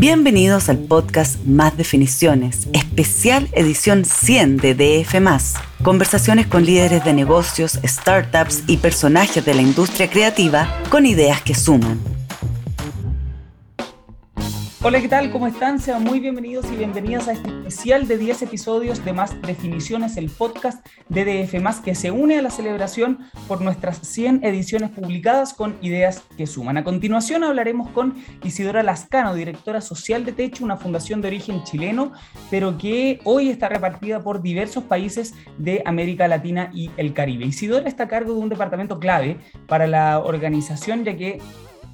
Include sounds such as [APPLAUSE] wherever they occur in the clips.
Bienvenidos al podcast Más Definiciones, especial edición 100 de DF. Conversaciones con líderes de negocios, startups y personajes de la industria creativa con ideas que suman. Hola, ¿qué tal? ¿Cómo están? Sean muy bienvenidos y bienvenidas a este especial de 10 episodios de Más Definiciones, el podcast de DF, que se une a la celebración por nuestras 100 ediciones publicadas con ideas que suman. A continuación hablaremos con Isidora Lascano, directora social de Techo, una fundación de origen chileno, pero que hoy está repartida por diversos países de América Latina y el Caribe. Isidora está a cargo de un departamento clave para la organización, ya que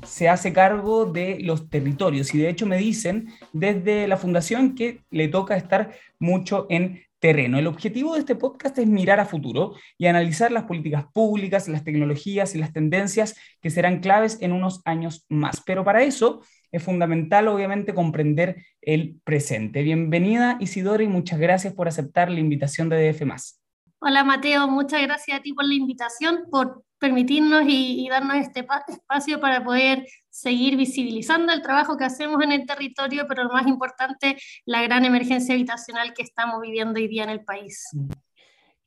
se hace cargo de los territorios y de hecho me dicen desde la fundación que le toca estar mucho en terreno. El objetivo de este podcast es mirar a futuro y analizar las políticas públicas, las tecnologías y las tendencias que serán claves en unos años más. Pero para eso es fundamental, obviamente, comprender el presente. Bienvenida, Isidora, y muchas gracias por aceptar la invitación de DF. Hola, Mateo. Muchas gracias a ti por la invitación, por permitirnos y, darnos este espacio para poder seguir visibilizando el trabajo que hacemos en el territorio, pero lo más importante, la gran emergencia habitacional que estamos viviendo hoy día en el país.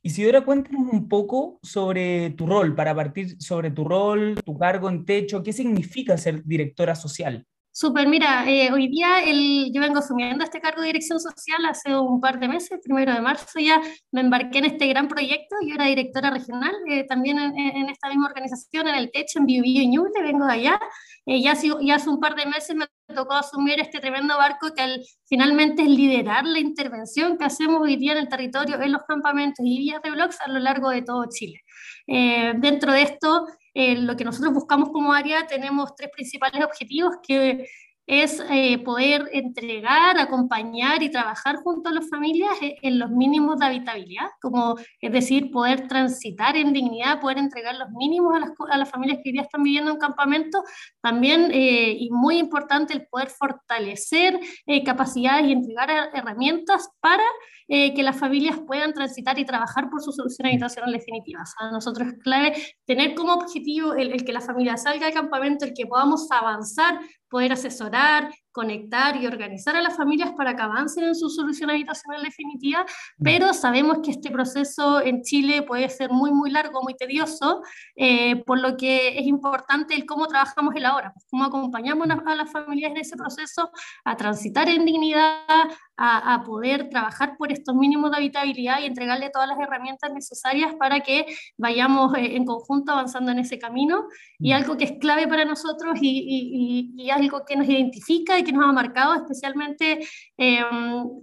Isidora, cuéntanos un poco sobre tu rol, para partir sobre tu rol, tu cargo en techo, ¿qué significa ser directora social? Súper, mira, eh, hoy día el, yo vengo asumiendo este cargo de dirección social hace un par de meses, primero de marzo ya me embarqué en este gran proyecto, yo era directora regional, eh, también en, esta misma organización, en el Techo, en Biobío y Ñuble, vengo de allá, eh, ya, ya hace un par de meses me tocó asumir este tremendo barco que finalmente es liderar la intervención que hacemos hoy día en el territorio, en los campamentos y vías de blogs a lo largo de todo Chile. dentro de esto, lo que nosotros buscamos como área, tenemos tres principales objetivos que es eh, poder entregar, acompañar y trabajar junto a las familias en, los mínimos de habitabilidad, como es decir, poder transitar en dignidad, poder entregar los mínimos a las, a las familias que hoy día están viviendo en campamento, también, eh, y muy importante, el poder fortalecer eh, capacidades y entregar herramientas para que las familias puedan transitar y trabajar por su solución habitacional definitiva. a nosotros es clave tener como objetivo el, el que la familia salga del campamento, el que podamos avanzar poder asesorar, conectar y organizar a las familias para que avancen en su solución habitacional definitiva, mm. pero sabemos que este proceso en Chile puede ser muy, muy largo, muy tedioso, eh, por lo que es importante el cómo trabajamos el ahora, pues cómo acompañamos a las familias en ese proceso a transitar en dignidad, a, a, poder trabajar por estos mínimos de habitabilidad y entregarle todas las herramientas necesarias para que vayamos eh, en conjunto avanzando en ese camino. Y mm. algo que es clave para nosotros y, y, y algo que nos identifica y que nos ha marcado, especialmente eh,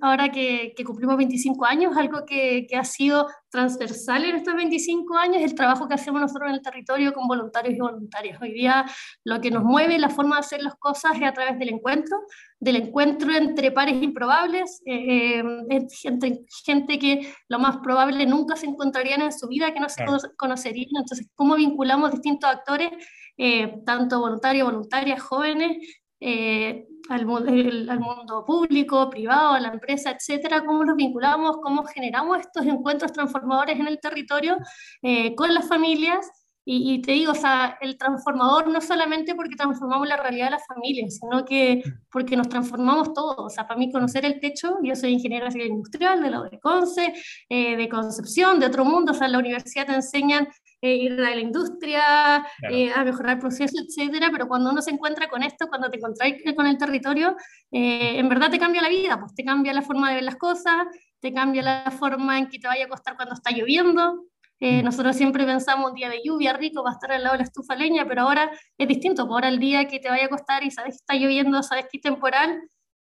ahora que, cumplimos 25 años, algo que, ha sido transversal en estos 25 años, el trabajo que hacemos nosotros en el territorio con voluntarios y voluntarias. Hoy día lo que nos mueve, la forma de hacer las cosas es a través del encuentro, del encuentro entre pares improbables, eh, eh entre gente que lo más probable nunca se encontrarían en su vida, que no se conocerían. Entonces, ¿cómo vinculamos distintos actores, eh, tanto voluntarios, voluntarias, jóvenes, eh, al, mundo público, privado, a la empresa, etcétera, cómo los vinculamos, cómo generamos estos encuentros transformadores en el territorio eh, con las familias. Y, te digo, o sea, el transformador no solamente porque transformamos la realidad de las familias, sino que porque nos transformamos todos. O sea, para mí conocer el techo, yo soy ingeniera civil industrial de la de Conce, eh, de Concepción, de otro mundo, o sea, en la universidad te enseñan eh, ir a la industria, eh, a mejorar procesos, etcétera, pero cuando uno se encuentra con esto, cuando te encuentras con el territorio, eh, en verdad te cambia la vida, pues te cambia la forma de ver las cosas, te cambia la forma en que te vaya a costar cuando está lloviendo. Mm. nosotros siempre pensamos un día de lluvia rico, va a estar al lado de la estufa leña, pero ahora es distinto, pues ahora el día que te vaya a costar y sabes que está lloviendo, sabes que es temporal,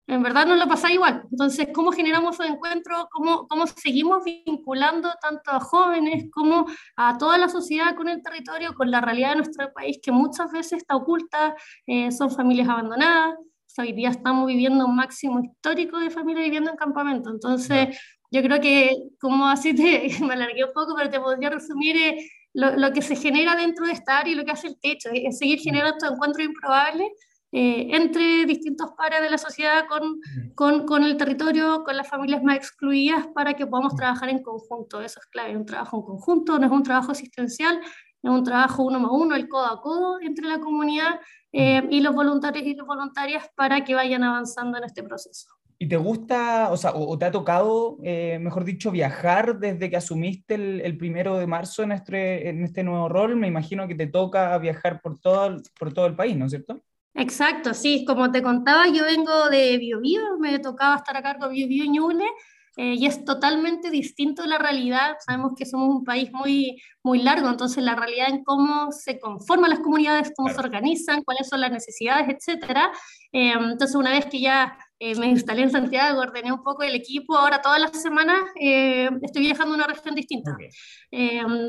en verdad no lo pasa igual. Entonces, ¿cómo generamos un encuentro? ¿Cómo, ¿Cómo seguimos vinculando tanto a jóvenes como a toda la sociedad con el territorio, con la realidad de nuestro país, que muchas veces está oculta? Eh, son familias abandonadas. Hoy día estamos viviendo un máximo histórico de familias viviendo en campamento. Entonces, yo creo que, como así te, [LAUGHS] me alargué un poco, pero te podría resumir eh, lo, lo, que se genera dentro de esta área y lo que hace el techo, es seguir generando estos encuentros improbables eh, entre distintos pares de la sociedad con, con, con, el territorio, con las familias más excluidas, para que podamos trabajar en conjunto. Eso es clave, un trabajo en conjunto, no es un trabajo asistencial, es un trabajo uno más uno, el codo a codo entre la comunidad eh, y los voluntarios y las voluntarias para que vayan avanzando en este proceso. ¿Y te gusta, o sea, o, te ha tocado, eh, mejor dicho, viajar desde que asumiste el, primero de marzo en este, en este nuevo rol? Me imagino que te toca viajar por todo, por todo el país, ¿no es cierto? Exacto, sí, como te contaba, yo vengo de Biobío, me tocaba estar a cargo de Biobío y Ñuble, eh, y es totalmente distinto la realidad. Sabemos que somos un país muy, muy largo, entonces la realidad en cómo se conforman las comunidades, cómo se organizan, cuáles son las necesidades, etcétera. Eh, entonces, una vez que ya eh, me instalé en Santiago, ordené un poco el equipo, ahora todas las semanas estoy viajando a una región distinta.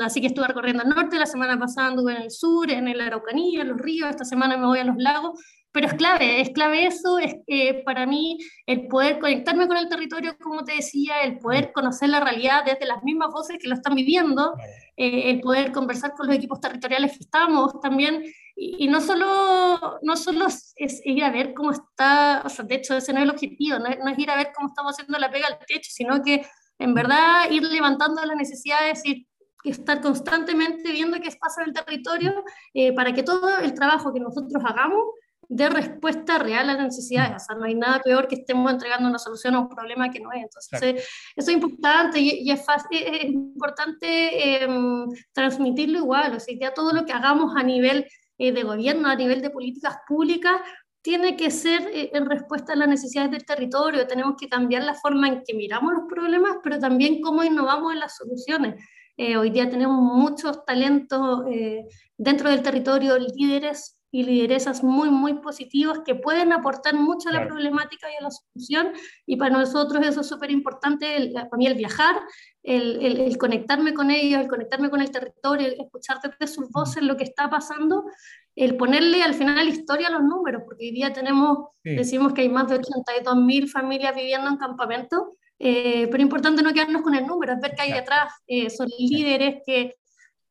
así que estuve recorriendo el norte, la semana pasada anduve en el sur, en el Araucanía, en los ríos, esta semana me voy a los lagos, pero es clave, es clave eso, es que para mí el poder conectarme con el territorio, como te decía, el poder conocer la realidad desde las mismas voces que lo están viviendo, eh, el poder conversar con los equipos territoriales que estamos también, y, no, solo, no solo es ir a ver cómo está, o sea, de hecho ese no es el objetivo, no es, ir a ver cómo estamos haciendo la pega al techo, sino que en verdad ir levantando las necesidades y estar constantemente viendo qué pasa en el territorio eh, para que todo el trabajo que nosotros hagamos de respuesta real a las necesidades. O sea, no hay nada peor que estemos entregando una solución a un problema que no es. Entonces, eso es importante y, es, fácil, es, importante em, transmitirlo igual. O sea, ya todo lo que hagamos a nivel eh, de gobierno, a nivel de políticas públicas, tiene que ser eh, en respuesta a las necesidades del territorio. Tenemos que cambiar la forma en que miramos los problemas, pero también cómo innovamos en las soluciones. Eh, hoy día tenemos muchos talentos dentro del territorio, líderes y lideresas muy, muy positivas que pueden aportar mucho a la problemática y a la solución. Y para nosotros eso es súper importante, para mí el viajar, el, el, conectarme con ellos, el conectarme con el territorio, el escuchar desde sus voces lo que está pasando, el ponerle al final historia a los números, porque hoy día tenemos, decimos que hay más de 82 mil familias viviendo en campamento, eh, pero importante no quedarnos con el número, es ver que hay detrás, eh, son líderes que,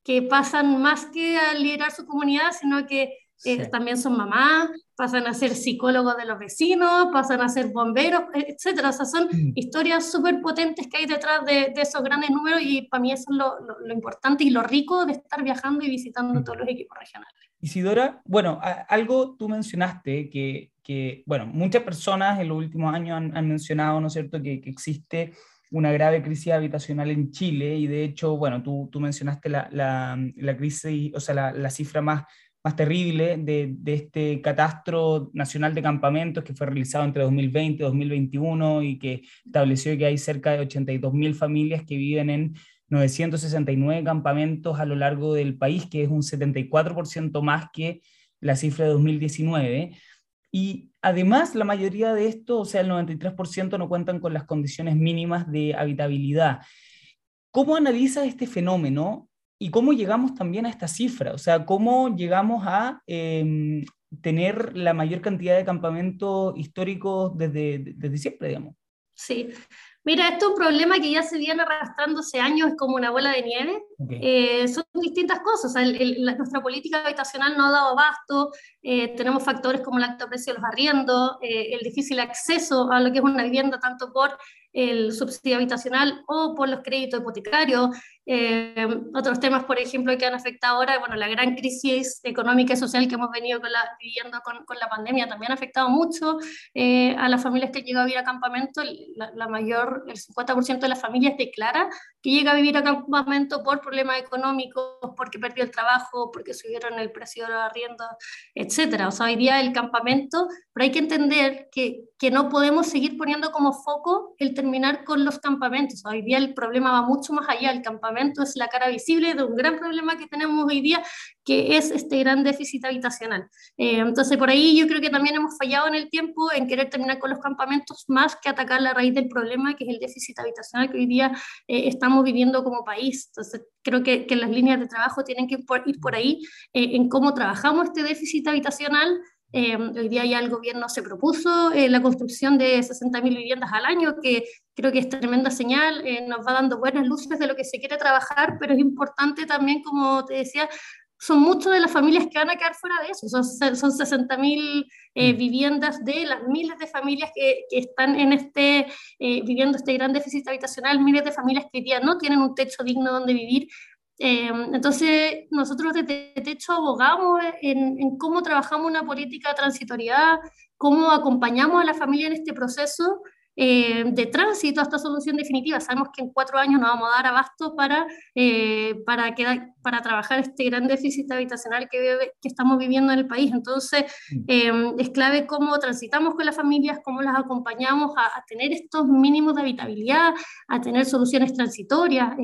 que pasan más que a liderar su comunidad, sino que eh, también son mamás, pasan a ser psicólogos de los vecinos, pasan a ser bomberos, etcétera. O sea, son mm. historias súper potentes que hay detrás de, esos grandes números y para mí eso es lo, lo, importante y lo rico de estar viajando y visitando mm. todos los equipos regionales. Isidora, bueno, algo tú mencionaste que, que, bueno, muchas personas en los últimos años han, han mencionado, ¿no es cierto?, que, que, existe una grave crisis habitacional en Chile y de hecho, bueno, tú, tú mencionaste la, la, la crisis, o sea, la, la cifra más más terrible de, de, este catastro nacional de campamentos que fue realizado entre 2020 y 2021 y que estableció que hay cerca de 82.000 familias que viven en 969 campamentos a lo largo del país, que es un 74% más que la cifra de 2019. Y además, la mayoría de estos, o sea, el 93% no cuentan con las condiciones mínimas de habitabilidad. ¿Cómo analiza este fenómeno y cómo llegamos también a esta cifra, o sea, cómo llegamos a em, tener la mayor cantidad de campamentos históricos desde, desde siempre, digamos. Sí, Mira, esto es un problema que ya se viene arrastrando hace años, es como una bola de nieve. Eh, son distintas cosas. nuestra política habitacional no ha dado abasto. Eh, tenemos factores como el alto precio de los arriendos, eh, el difícil acceso a lo que es una vivienda, tanto por el subsidio habitacional o por los créditos hipotecarios. Eh, otros temas, por ejemplo, que han afectado ahora, bueno, la gran crisis económica y social que hemos venido con la, viviendo con, con, la pandemia también ha afectado mucho eh, a las familias que han llegado a vivir a campamento. La, la mayor, el 50% de las familias declara que llega a vivir a campamento por problemas económicos, porque perdió el trabajo, porque subieron el precio de los arriendos, etc. O sea, hoy día el campamento, pero hay que entender que, que no podemos seguir poniendo como foco el terminar con los campamentos. Hoy día el problema va mucho más allá. El campamento es la cara visible de un gran problema que tenemos hoy día, que es este gran déficit habitacional. Eh, entonces, por ahí yo creo que también hemos fallado en el tiempo en querer terminar con los campamentos más que atacar la raíz del problema, que es el déficit habitacional que hoy día eh, estamos viviendo como país. Entonces, creo que, que, las líneas de trabajo tienen que ir por ahí eh, en cómo trabajamos este déficit habitacional eh, hoy día ya el gobierno se propuso eh, la construcción de 60.000 viviendas al año, que creo que es tremenda señal, eh, nos va dando buenas luces de lo que se quiere trabajar, pero es importante también, como te decía, son muchas de las familias que van a quedar fuera de eso, son, son 60.000 mm. viviendas de las miles de familias que, que están en este, viviendo este gran déficit habitacional, miles de familias que hoy día no tienen un techo digno donde vivir, entonces, nosotros desde Techo abogamos en, en, cómo trabajamos una política de transitoriedad, cómo acompañamos a la familia en este proceso eh, de tránsito a esta solución definitiva. Sabemos que en cuatro años nos vamos a dar abasto para, eh, para, para trabajar este gran déficit habitacional que, que estamos viviendo en el país. Entonces, mm. eh, es clave cómo transitamos con las familias, cómo las acompañamos a, a tener estos mínimos de habitabilidad, a tener soluciones transitorias.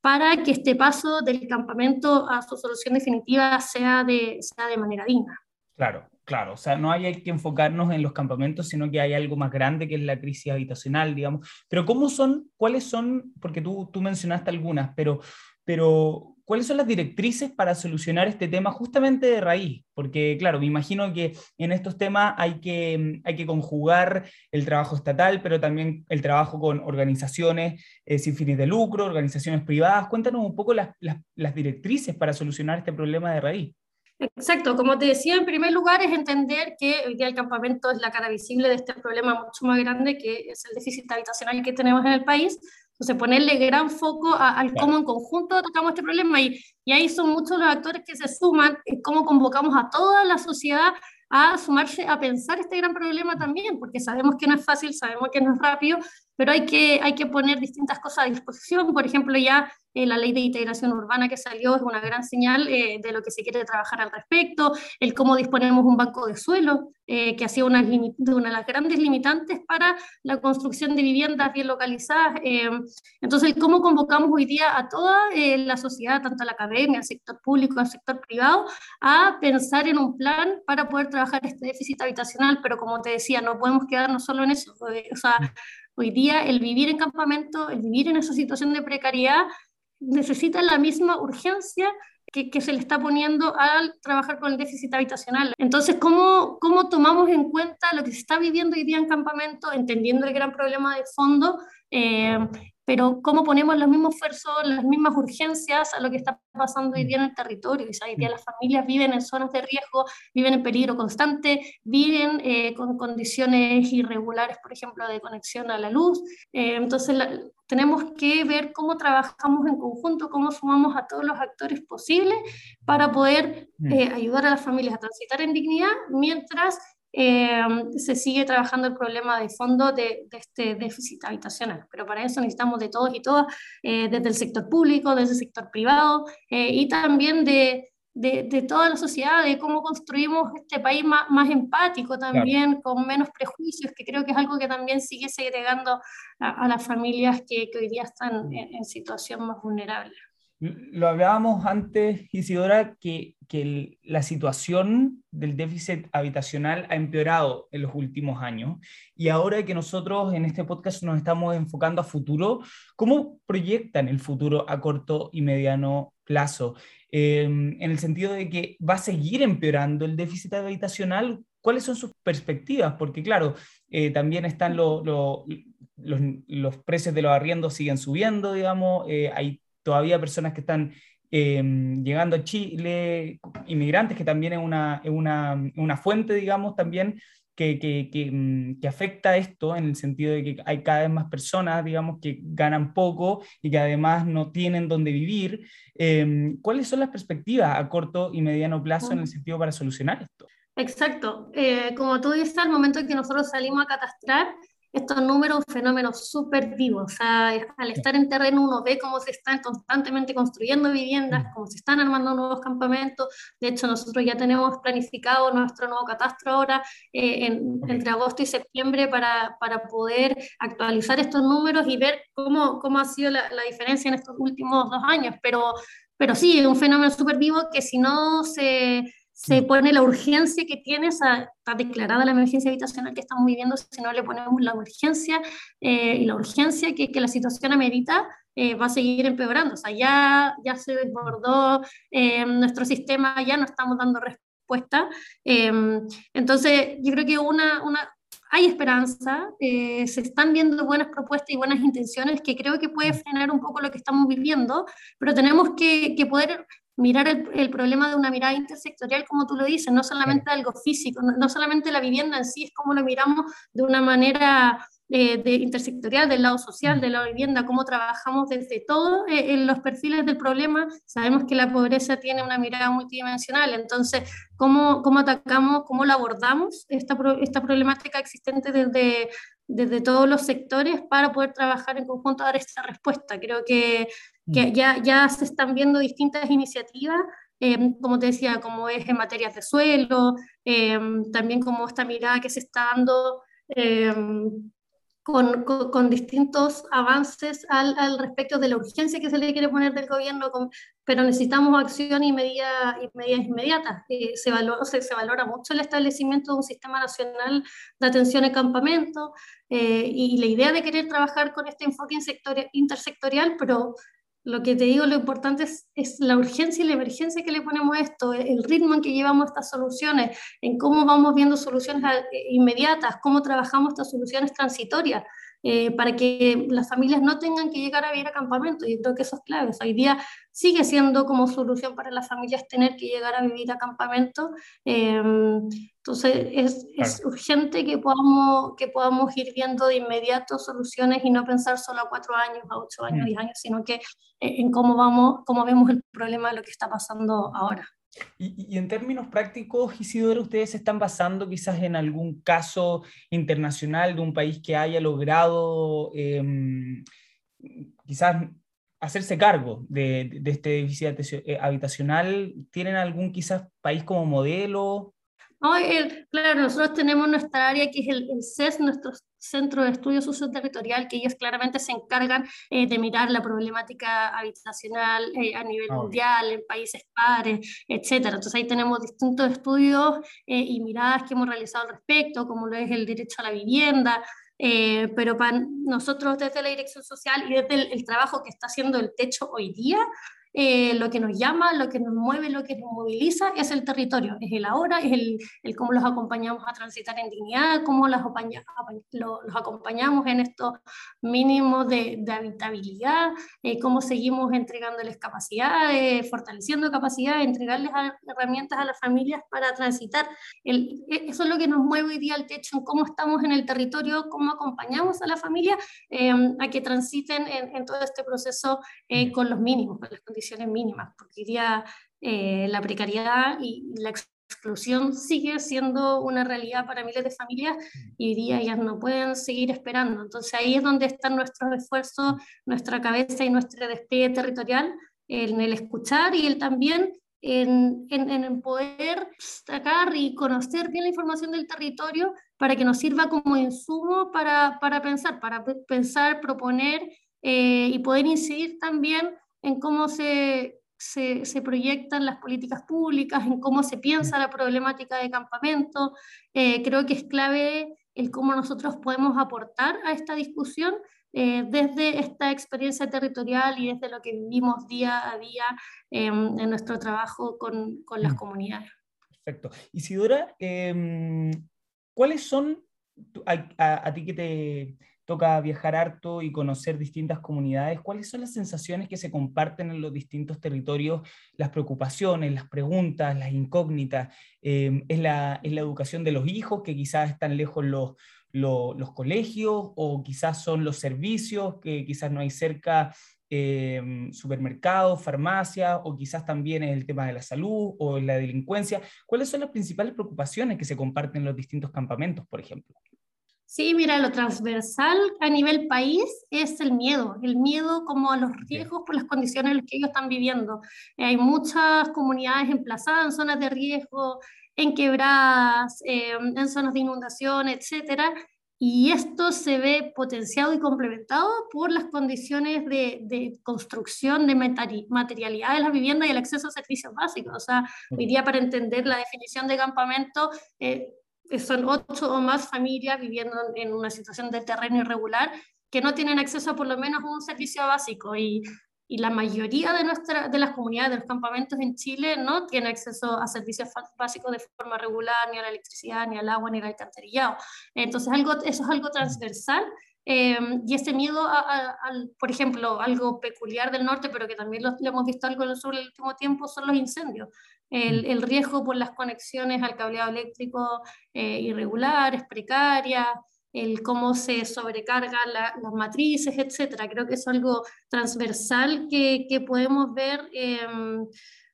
para que este paso del campamento a su solución definitiva sea de, sea de manera digna. Claro, claro, o sea, no hay que enfocarnos en los campamentos, sino que hay algo más grande que es la crisis habitacional, digamos. Pero ¿cómo son, cuáles son, porque tú, tú mencionaste algunas, pero, pero ¿cuáles son las directrices para solucionar este tema justamente de raíz? Porque, claro, me imagino que en estos temas hay que, hay que conjugar el trabajo estatal, pero también el trabajo con organizaciones eh, sin fines de lucro, organizaciones privadas. Cuéntanos un poco las, las, las directrices para solucionar este problema de raíz. Exacto, como te decía, en primer lugar es entender que el día del campamento es la cara visible de este problema mucho más grande que es el déficit habitacional que tenemos en el país. Entonces, ponerle gran foco al cómo en conjunto tocamos este problema y, y ahí son muchos los actores que se suman, cómo convocamos a toda la sociedad a sumarse a pensar este gran problema también, porque sabemos que no es fácil, sabemos que no es rápido, pero hay que, hay que poner distintas cosas a disposición. Por ejemplo, ya eh, la ley de integración urbana que salió es una gran señal eh, de lo que se quiere trabajar al respecto, el cómo disponemos un banco de suelo, eh, que ha sido una, una, de las grandes limitantes para la construcción de viviendas bien localizadas. entonces, el cómo convocamos hoy día a toda la sociedad, tanto a la academia, al sector público, al sector privado, a pensar en un plan para poder trabajar este déficit habitacional, pero como te decía, no podemos quedarnos solo en eso. O sea, hoy día el vivir en campamento, el vivir en esa situación de precariedad, necesita la misma urgencia que, se le está poniendo al trabajar con el déficit habitacional. Entonces, ¿cómo, ¿cómo tomamos en cuenta lo que se está viviendo hoy día en campamento, entendiendo el gran problema de fondo eh, pero cómo ponemos los mismos esfuerzos, las mismas urgencias a lo que está pasando hoy día en el territorio. hoy día las familias viven en zonas de riesgo, viven en peligro constante, viven eh, con condiciones irregulares, por ejemplo, de conexión a la luz. Eh, entonces, tenemos que ver cómo trabajamos en conjunto, cómo sumamos a todos los actores posibles para poder mm. eh, ayudar a las familias a transitar en dignidad mientras eh, se sigue trabajando el problema de fondo de, este déficit habitacional. Pero para eso necesitamos de todos y todas, eh, desde el sector público, desde el sector privado eh, y también de, de, toda la sociedad, de cómo construimos este país más, más empático también, con menos prejuicios, que creo que es algo que también sigue segregando a, las familias que, que, hoy día están en situación más vulnerable. Lo hablábamos antes, Isidora, que, que la situación del déficit habitacional ha empeorado en los últimos años y ahora que nosotros en este podcast nos estamos enfocando a futuro, ¿cómo proyectan el futuro a corto y mediano plazo? Em, en el sentido de que va a seguir empeorando el déficit habitacional, ¿cuáles son sus perspectivas? Porque claro, eh, también están los, los, precios de los arriendos siguen subiendo, digamos, eh, hay todavía personas que están em, llegando a Chile, inmigrantes, que también es una, una, una fuente, digamos, también que, que, mm, que, afecta esto en el sentido de que hay cada vez más personas, digamos, que ganan poco y que además no tienen dónde vivir. Em, ¿Cuáles son las perspectivas a corto y mediano plazo en el sentido para solucionar esto? Exacto. Eh, como tú dices, al momento en que nosotros salimos a catastrar, estos números, un fenómeno súper vivo. O sea, al estar en terreno uno ve cómo se están constantemente construyendo viviendas, mm. cómo se están armando nuevos campamentos. De hecho, nosotros ya tenemos planificado nuestro nuevo catastro ahora eh, entre agosto y septiembre para, para, poder actualizar estos números y ver cómo, cómo ha sido la, la diferencia en estos últimos dos años. Pero, pero sí, es un fenómeno súper vivo que si no se se mm. pone la urgencia que tiene, está declarada la emergencia habitacional que estamos viviendo, si no le ponemos la urgencia eh, y la urgencia que, que la situación amerita, eh, va a seguir empeorando. O sea, ya, ya se desbordó eh, nuestro sistema, ya no estamos dando respuesta. entonces, yo creo que una, una, hay esperanza, se están viendo buenas propuestas y buenas intenciones que creo que puede mm. frenar un poco lo que estamos viviendo, pero tenemos que, que poder mirar el, problema de una mirada intersectorial, como tú lo dices, no solamente algo físico, no, solamente la vivienda en sí, es como lo miramos de una manera eh, de intersectorial, del lado social, de la vivienda, cómo trabajamos desde todo eh, en los perfiles del problema. Sabemos que la pobreza tiene una mirada multidimensional, entonces, ¿cómo, cómo atacamos, cómo la abordamos esta, esta problemática existente desde, desde todos los sectores para poder trabajar en conjunto a dar esta respuesta? Creo que, que mm. ya, ya se están viendo distintas iniciativas Em, como te decía, como es en materias de suelo, em, también como esta mirada que se está dando em, con, con, distintos avances al, al, respecto de la urgencia que se le quiere poner del gobierno, pero necesitamos acción y, medida, medidas inmediatas. Eh, se, valora, se, se, valora mucho el establecimiento de un sistema nacional de atención en campamento eh, y la idea de querer trabajar con este enfoque intersectorial, pero lo que te digo, lo importante es, la urgencia y la emergencia que le ponemos a esto, el ritmo en que llevamos estas soluciones, en cómo vamos viendo soluciones eh, inmediatas, cómo trabajamos estas soluciones transitorias. Eh, para que las familias no tengan que llegar a vivir a campamento. Yo creo que eso es clave. Día sigue siendo como solución para las familias tener que llegar a vivir a campamento. Em, entonces es, es, urgente que podamos, que podamos ir viendo de inmediato soluciones y no pensar solo a cuatro años, a ocho años, mm. diez años, sino que eh, en cómo, vamos, cómo vemos el problema de lo que está pasando ahora. Y, en términos prácticos, Isidoro, ¿ustedes se están basando quizás en algún caso internacional de un país que haya logrado em, quizás hacerse cargo de, de este déficit eh, habitacional? ¿Tienen algún quizás país como modelo? claro, nosotros tenemos nuestra área que es el, CES, nuestro Centro de Estudio Socioterritorial, que ellos claramente se encargan eh, de mirar la problemática habitacional eh, a nivel ah, mundial, en países pares, etc. Entonces ahí tenemos distintos estudios eh, y miradas que hemos realizado al respecto, como lo es el derecho a la vivienda, pero para nosotros desde la dirección social y desde el, trabajo que está haciendo el techo hoy día, eh, lo que nos llama, lo que nos mueve, lo que nos moviliza es el territorio, es el ahora, es el, el cómo los acompañamos a transitar en dignidad, cómo los, los acompañamos en estos mínimos de, de habitabilidad, eh, cómo seguimos entregándoles capacidades, fortaleciendo capacidades, entregarles herramientas a las familias para transitar. El, e, eso es lo que nos mueve hoy día al techo, en cómo estamos en el territorio, cómo acompañamos a la familia eh, a que transiten en, en, todo este proceso con los mínimos, con las condiciones mínimas, porque diría eh, la precariedad y la exclusión sigue siendo una realidad para miles de familias y diría ellas no pueden seguir esperando. Entonces ahí es donde están nuestros esfuerzos, nuestra cabeza y nuestro despliegue territorial, en el escuchar y el también en, en, en, poder sacar y conocer bien la información del territorio para que nos sirva como insumo para, para pensar, para pensar, proponer eh, y poder incidir también en cómo se, se, se, proyectan las políticas públicas, en cómo se piensa la problemática de campamento. Eh, creo que es clave el cómo nosotros podemos aportar a esta discusión eh, desde esta experiencia territorial y desde lo que vivimos día a día em, en nuestro trabajo con, con, las mm. comunidades. Perfecto. Isidora, eh, ¿cuáles son, a, a ti que te, toca viajar harto y conocer distintas comunidades. ¿Cuáles son las sensaciones que se comparten en los distintos territorios? Las preocupaciones, las preguntas, las incógnitas. Eh, ¿es, la, ¿Es la educación de los hijos, que quizás están lejos los, los, colegios, o quizás son los servicios, que quizás no hay cerca eh, supermercados, farmacias, o quizás también es el tema de la salud o la delincuencia. ¿Cuáles son las principales preocupaciones que se comparten en los distintos campamentos, por ejemplo? Sí, mira, lo transversal a nivel país es el miedo, el miedo como a los riesgos por las condiciones en las que ellos están viviendo. hay muchas comunidades emplazadas en zonas de riesgo, en quebradas, em, en zonas de inundación, etcétera, y esto se ve potenciado y complementado por las condiciones de, de construcción de materialidad de la vivienda y el acceso a servicios básicos. O sea, hoy día para entender la definición de campamento, eh, son ocho o más familias viviendo en una situación de terreno irregular que no tienen acceso a por lo menos un servicio básico y, y la mayoría de, nuestra, de las comunidades de los campamentos en Chile no tiene acceso a servicios básicos de forma regular, ni a la electricidad, ni al agua, ni al alcantarillado. Entonces algo, eso es algo transversal eh, y ese miedo, a, por ejemplo, algo peculiar del norte, pero que también lo, hemos visto algo en el sur en el último tiempo, son los incendios el, riesgo por las conexiones al cableado eléctrico eh, irregulares, precarias, el cómo se sobrecargan las matrices, etcétera. Creo que es algo transversal que, que podemos ver em,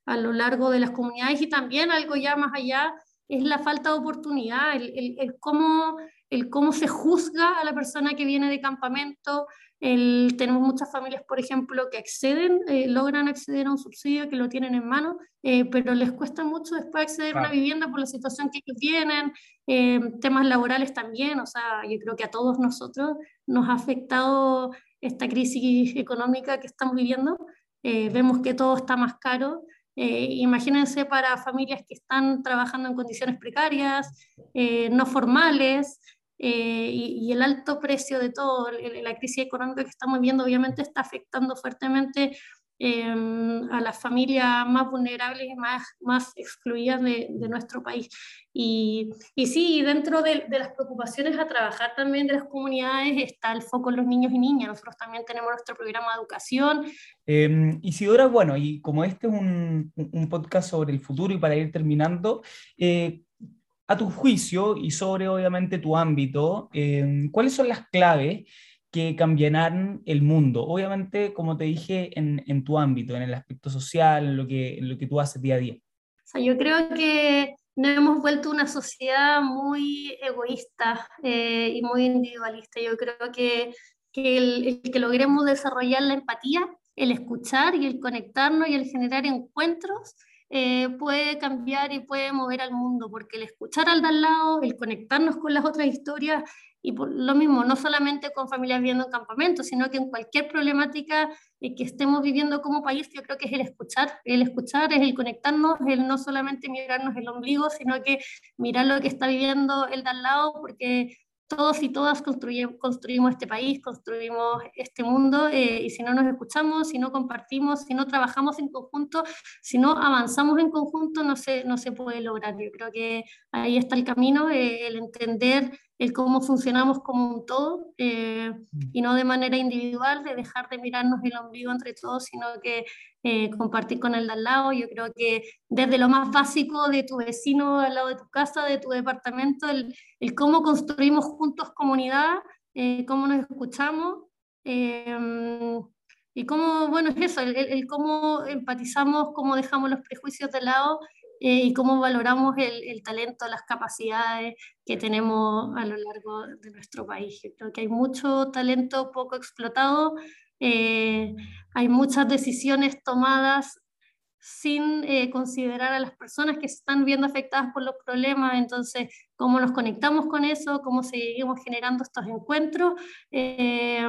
a lo largo de las comunidades y también algo ya más allá es la falta de oportunidad, el, el, el cómo el cómo se juzga a la persona que viene de campamento. El, tenemos muchas familias, por ejemplo, que acceden, eh, logran acceder a un subsidio, que lo tienen en mano, eh, pero les cuesta mucho después acceder a una vivienda por la situación que ellos tienen, eh, temas laborales también, o sea, yo creo que a todos nosotros nos ha afectado esta crisis económica que estamos viviendo. vemos que todo está más caro. imagínense para familias que están trabajando en condiciones precarias, no formales, eh, y, el alto precio de todo, la crisis económica que estamos viendo, obviamente está afectando fuertemente em, a las familias más vulnerables y más, más excluidas de, de nuestro país. Y, y sí, dentro de, de, las preocupaciones a trabajar también de las comunidades está el foco en los niños y niñas. Nosotros también tenemos nuestro programa de educación. Eh, Isidora, bueno, y como este es un, un, podcast sobre el futuro y para ir terminando, eh, a tu juicio y sobre obviamente tu ámbito, eh, ¿cuáles son las claves que cambiarán el mundo? Obviamente, como te dije, en, en, tu ámbito, en el aspecto social, en lo que, lo que tú haces día a día. Yo creo que nos hemos vuelto una sociedad muy egoísta eh, y muy individualista. Yo creo que, el que logremos desarrollar la empatía, el escuchar y el conectarnos y el generar encuentros, eh, puede cambiar y puede mover al mundo, porque el escuchar al de al lado, el conectarnos con las otras historias, y por lo mismo, no solamente con familias viviendo en campamentos, sino que en cualquier problemática eh, que estemos viviendo como país, yo creo que es el escuchar, el escuchar es el conectarnos, el no solamente mirarnos el ombligo, sino que mirar lo que está viviendo el de al lado, porque todos y todas construimos este país, construimos este mundo, eh, y si no nos escuchamos, si no compartimos, si no trabajamos en conjunto, si no avanzamos en conjunto, no se, no se puede lograr. Yo creo que ahí está el camino, eh, el entender el cómo funcionamos como un todo eh, y no de manera individual, de dejar de mirarnos el ombligo entre todos, sino que eh, compartir con el de al lado. Yo creo que desde lo más básico de tu vecino al lado de tu casa, de tu departamento, el, el cómo construimos juntos comunidad, eh, cómo nos escuchamos. y cómo, bueno, es eso, el, el, cómo empatizamos, cómo dejamos los prejuicios de lado eh, y cómo valoramos el, el, talento, las capacidades que tenemos a lo largo de nuestro país. Yo creo que hay mucho talento poco explotado, eh, hay muchas decisiones tomadas sin eh, considerar a las personas que se están viendo afectadas por los problemas, entonces cómo nos conectamos con eso, cómo seguimos generando estos encuentros, eh,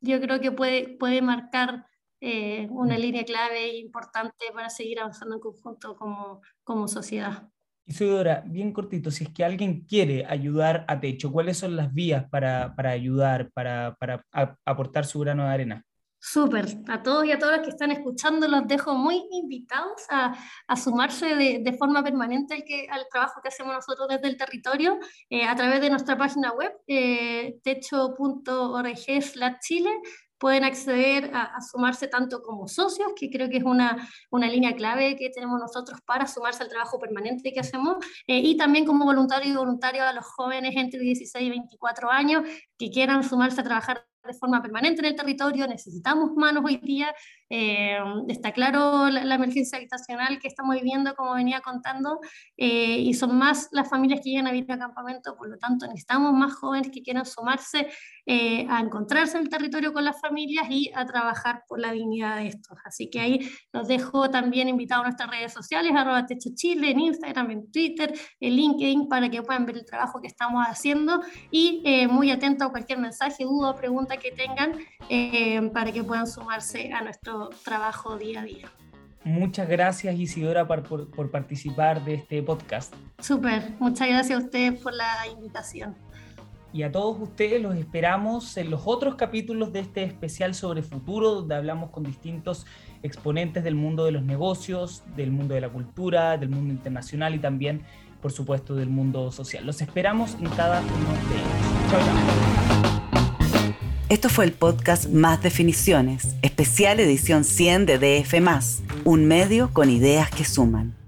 yo creo que puede, puede marcar eh, una línea clave importante para seguir avanzando en conjunto como, como sociedad. Isidora, bien cortito, si es que alguien quiere ayudar a Techo, ¿cuáles son las vías para, para ayudar, para, para aportar su grano de arena? Súper, a todos y a todas los que están escuchando los dejo muy invitados a, a sumarse de, de, forma permanente al, que, al trabajo que hacemos nosotros desde el territorio eh, a través de nuestra página web eh, techo.org chile pueden acceder a, a, sumarse tanto como socios, que creo que es una, una línea clave que tenemos nosotros para sumarse al trabajo permanente que hacemos, eh, y también como voluntario y voluntario a los jóvenes entre 16 y 24 años que quieran sumarse a trabajar de forma permanente en el territorio, necesitamos manos hoy día, eh, está claro la, la, emergencia habitacional que estamos viviendo, como venía contando, eh, y son más las familias que llegan a vivir a campamento, por lo tanto necesitamos más jóvenes que quieran sumarse eh, a encontrarse en el territorio con las familias y a trabajar por la dignidad de estos. Así que ahí los dejo también invitados a nuestras redes sociales, arroba Techo Chile, en Instagram, en Twitter, en LinkedIn, para que puedan ver el trabajo que estamos haciendo y eh, muy atento a cualquier mensaje, duda o pregunta que tengan eh, para que puedan sumarse a nuestro trabajo día a día. Muchas gracias Isidora por, por, por participar de este podcast. Súper, muchas gracias a ustedes por la invitación y a todos ustedes los esperamos en los otros capítulos de este especial sobre futuro, donde hablamos con distintos exponentes del mundo de los negocios, del mundo de la cultura, del mundo internacional y también, por supuesto, del mundo social. Los esperamos en cada uno de ellos. Chao. Esto fue el podcast Más Definiciones, especial edición 100 de DF, un medio con ideas que suman.